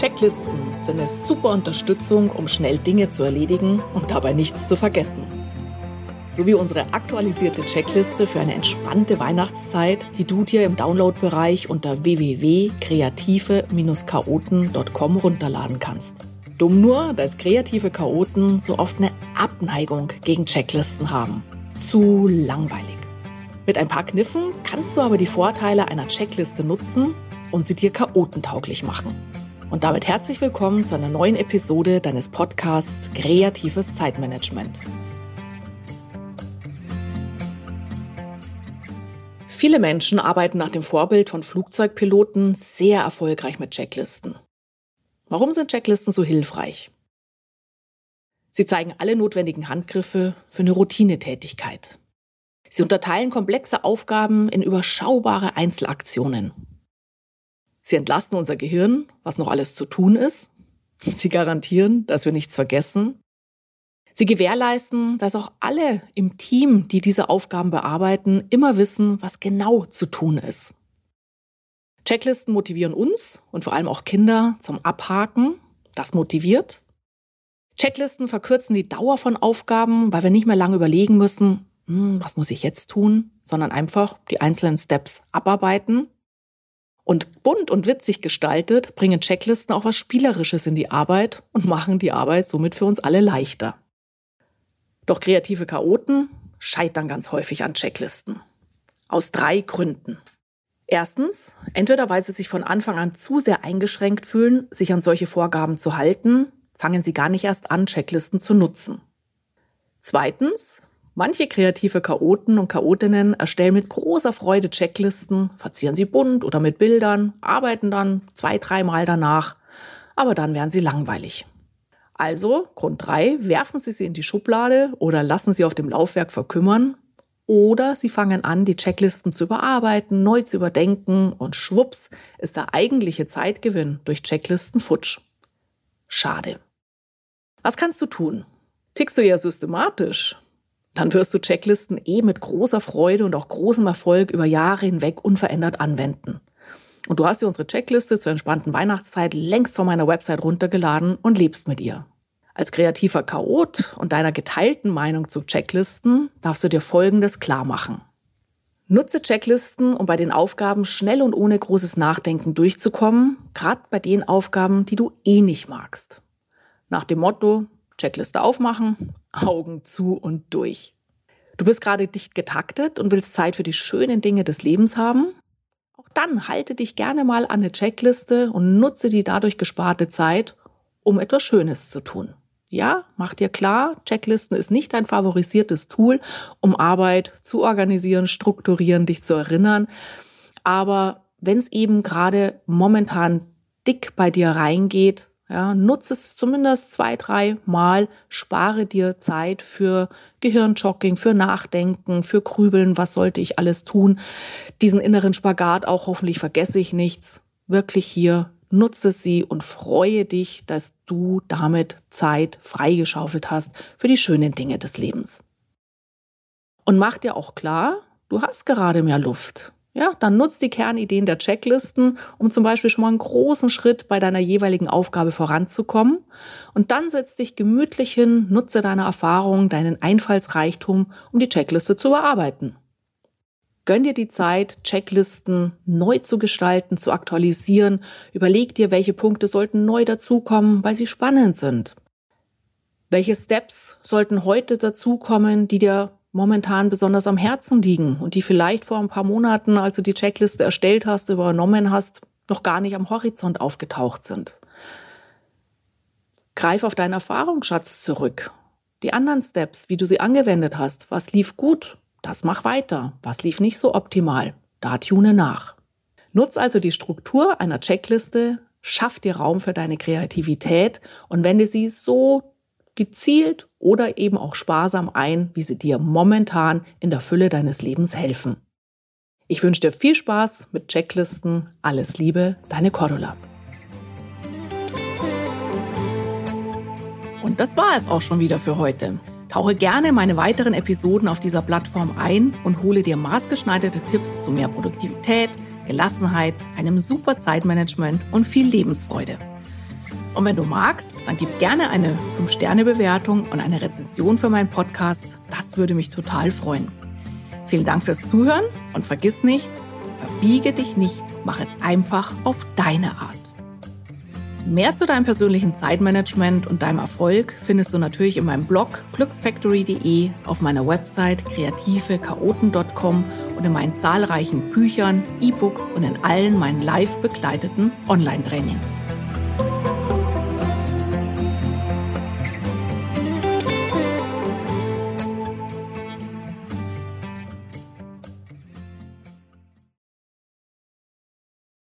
Checklisten sind eine super Unterstützung, um schnell Dinge zu erledigen und dabei nichts zu vergessen. So wie unsere aktualisierte Checkliste für eine entspannte Weihnachtszeit, die du dir im Downloadbereich unter www.kreative-chaoten.com runterladen kannst. Dumm nur, dass kreative Chaoten so oft eine Abneigung gegen Checklisten haben. Zu langweilig. Mit ein paar Kniffen kannst du aber die Vorteile einer Checkliste nutzen und sie dir chaotentauglich machen. Und damit herzlich willkommen zu einer neuen Episode deines Podcasts Kreatives Zeitmanagement. Viele Menschen arbeiten nach dem Vorbild von Flugzeugpiloten sehr erfolgreich mit Checklisten. Warum sind Checklisten so hilfreich? Sie zeigen alle notwendigen Handgriffe für eine Routinetätigkeit. Sie unterteilen komplexe Aufgaben in überschaubare Einzelaktionen Sie entlasten unser Gehirn, was noch alles zu tun ist. Sie garantieren, dass wir nichts vergessen. Sie gewährleisten, dass auch alle im Team, die diese Aufgaben bearbeiten, immer wissen, was genau zu tun ist. Checklisten motivieren uns und vor allem auch Kinder zum Abhaken. Das motiviert. Checklisten verkürzen die Dauer von Aufgaben, weil wir nicht mehr lange überlegen müssen, hm, was muss ich jetzt tun, sondern einfach die einzelnen Steps abarbeiten. Und bunt und witzig gestaltet bringen Checklisten auch was Spielerisches in die Arbeit und machen die Arbeit somit für uns alle leichter. Doch kreative Chaoten scheitern ganz häufig an Checklisten. Aus drei Gründen. Erstens, entweder weil sie sich von Anfang an zu sehr eingeschränkt fühlen, sich an solche Vorgaben zu halten, fangen sie gar nicht erst an, Checklisten zu nutzen. Zweitens, Manche kreative Chaoten und Chaotinnen erstellen mit großer Freude Checklisten, verzieren sie bunt oder mit Bildern, arbeiten dann zwei, dreimal danach, aber dann werden sie langweilig. Also, Grund 3, werfen Sie sie in die Schublade oder lassen sie auf dem Laufwerk verkümmern oder Sie fangen an, die Checklisten zu überarbeiten, neu zu überdenken und schwupps ist der eigentliche Zeitgewinn durch Checklisten futsch. Schade. Was kannst du tun? Tickst du eher systematisch? Dann wirst du Checklisten eh mit großer Freude und auch großem Erfolg über Jahre hinweg unverändert anwenden. Und du hast dir unsere Checkliste zur entspannten Weihnachtszeit längst von meiner Website runtergeladen und lebst mit ihr. Als kreativer Chaot und deiner geteilten Meinung zu Checklisten darfst du dir Folgendes klar machen. Nutze Checklisten, um bei den Aufgaben schnell und ohne großes Nachdenken durchzukommen, gerade bei den Aufgaben, die du eh nicht magst. Nach dem Motto, Checkliste aufmachen, Augen zu und durch. Du bist gerade dicht getaktet und willst Zeit für die schönen Dinge des Lebens haben? Auch dann halte dich gerne mal an eine Checkliste und nutze die dadurch gesparte Zeit, um etwas Schönes zu tun. Ja, mach dir klar, Checklisten ist nicht dein favorisiertes Tool, um Arbeit zu organisieren, strukturieren, dich zu erinnern. Aber wenn es eben gerade momentan dick bei dir reingeht, ja, nutze es zumindest zwei, drei Mal, spare dir Zeit für Gehirnjogging, für Nachdenken, für Grübeln, was sollte ich alles tun. Diesen inneren Spagat auch hoffentlich vergesse ich nichts. Wirklich hier, nutze sie und freue dich, dass du damit Zeit freigeschaufelt hast für die schönen Dinge des Lebens. Und mach dir auch klar, du hast gerade mehr Luft. Ja, dann nutzt die Kernideen der Checklisten, um zum Beispiel schon mal einen großen Schritt bei deiner jeweiligen Aufgabe voranzukommen. Und dann setz dich gemütlich hin, nutze deine Erfahrung, deinen Einfallsreichtum, um die Checkliste zu bearbeiten. Gönn dir die Zeit, Checklisten neu zu gestalten, zu aktualisieren. Überleg dir, welche Punkte sollten neu dazukommen, weil sie spannend sind. Welche Steps sollten heute dazukommen, die dir momentan besonders am Herzen liegen und die vielleicht vor ein paar Monaten, als du die Checkliste erstellt hast, übernommen hast, noch gar nicht am Horizont aufgetaucht sind. Greif auf deinen Erfahrungsschatz zurück. Die anderen Steps, wie du sie angewendet hast, was lief gut, das mach weiter. Was lief nicht so optimal, da tune nach. Nutz also die Struktur einer Checkliste, schaff dir Raum für deine Kreativität und wende sie so gezielt oder eben auch sparsam ein, wie sie dir momentan in der Fülle deines Lebens helfen. Ich wünsche dir viel Spaß mit Checklisten. Alles Liebe, deine Cordula. Und das war es auch schon wieder für heute. Tauche gerne meine weiteren Episoden auf dieser Plattform ein und hole dir maßgeschneiderte Tipps zu mehr Produktivität, Gelassenheit, einem super Zeitmanagement und viel Lebensfreude. Und wenn du magst, dann gib gerne eine 5-Sterne-Bewertung und eine Rezension für meinen Podcast. Das würde mich total freuen. Vielen Dank fürs Zuhören und vergiss nicht, verbiege dich nicht, mach es einfach auf deine Art. Mehr zu deinem persönlichen Zeitmanagement und deinem Erfolg findest du natürlich in meinem Blog glücksfactory.de, auf meiner Website kreativechaoten.com und in meinen zahlreichen Büchern, E-Books und in allen meinen live begleiteten Online-Trainings.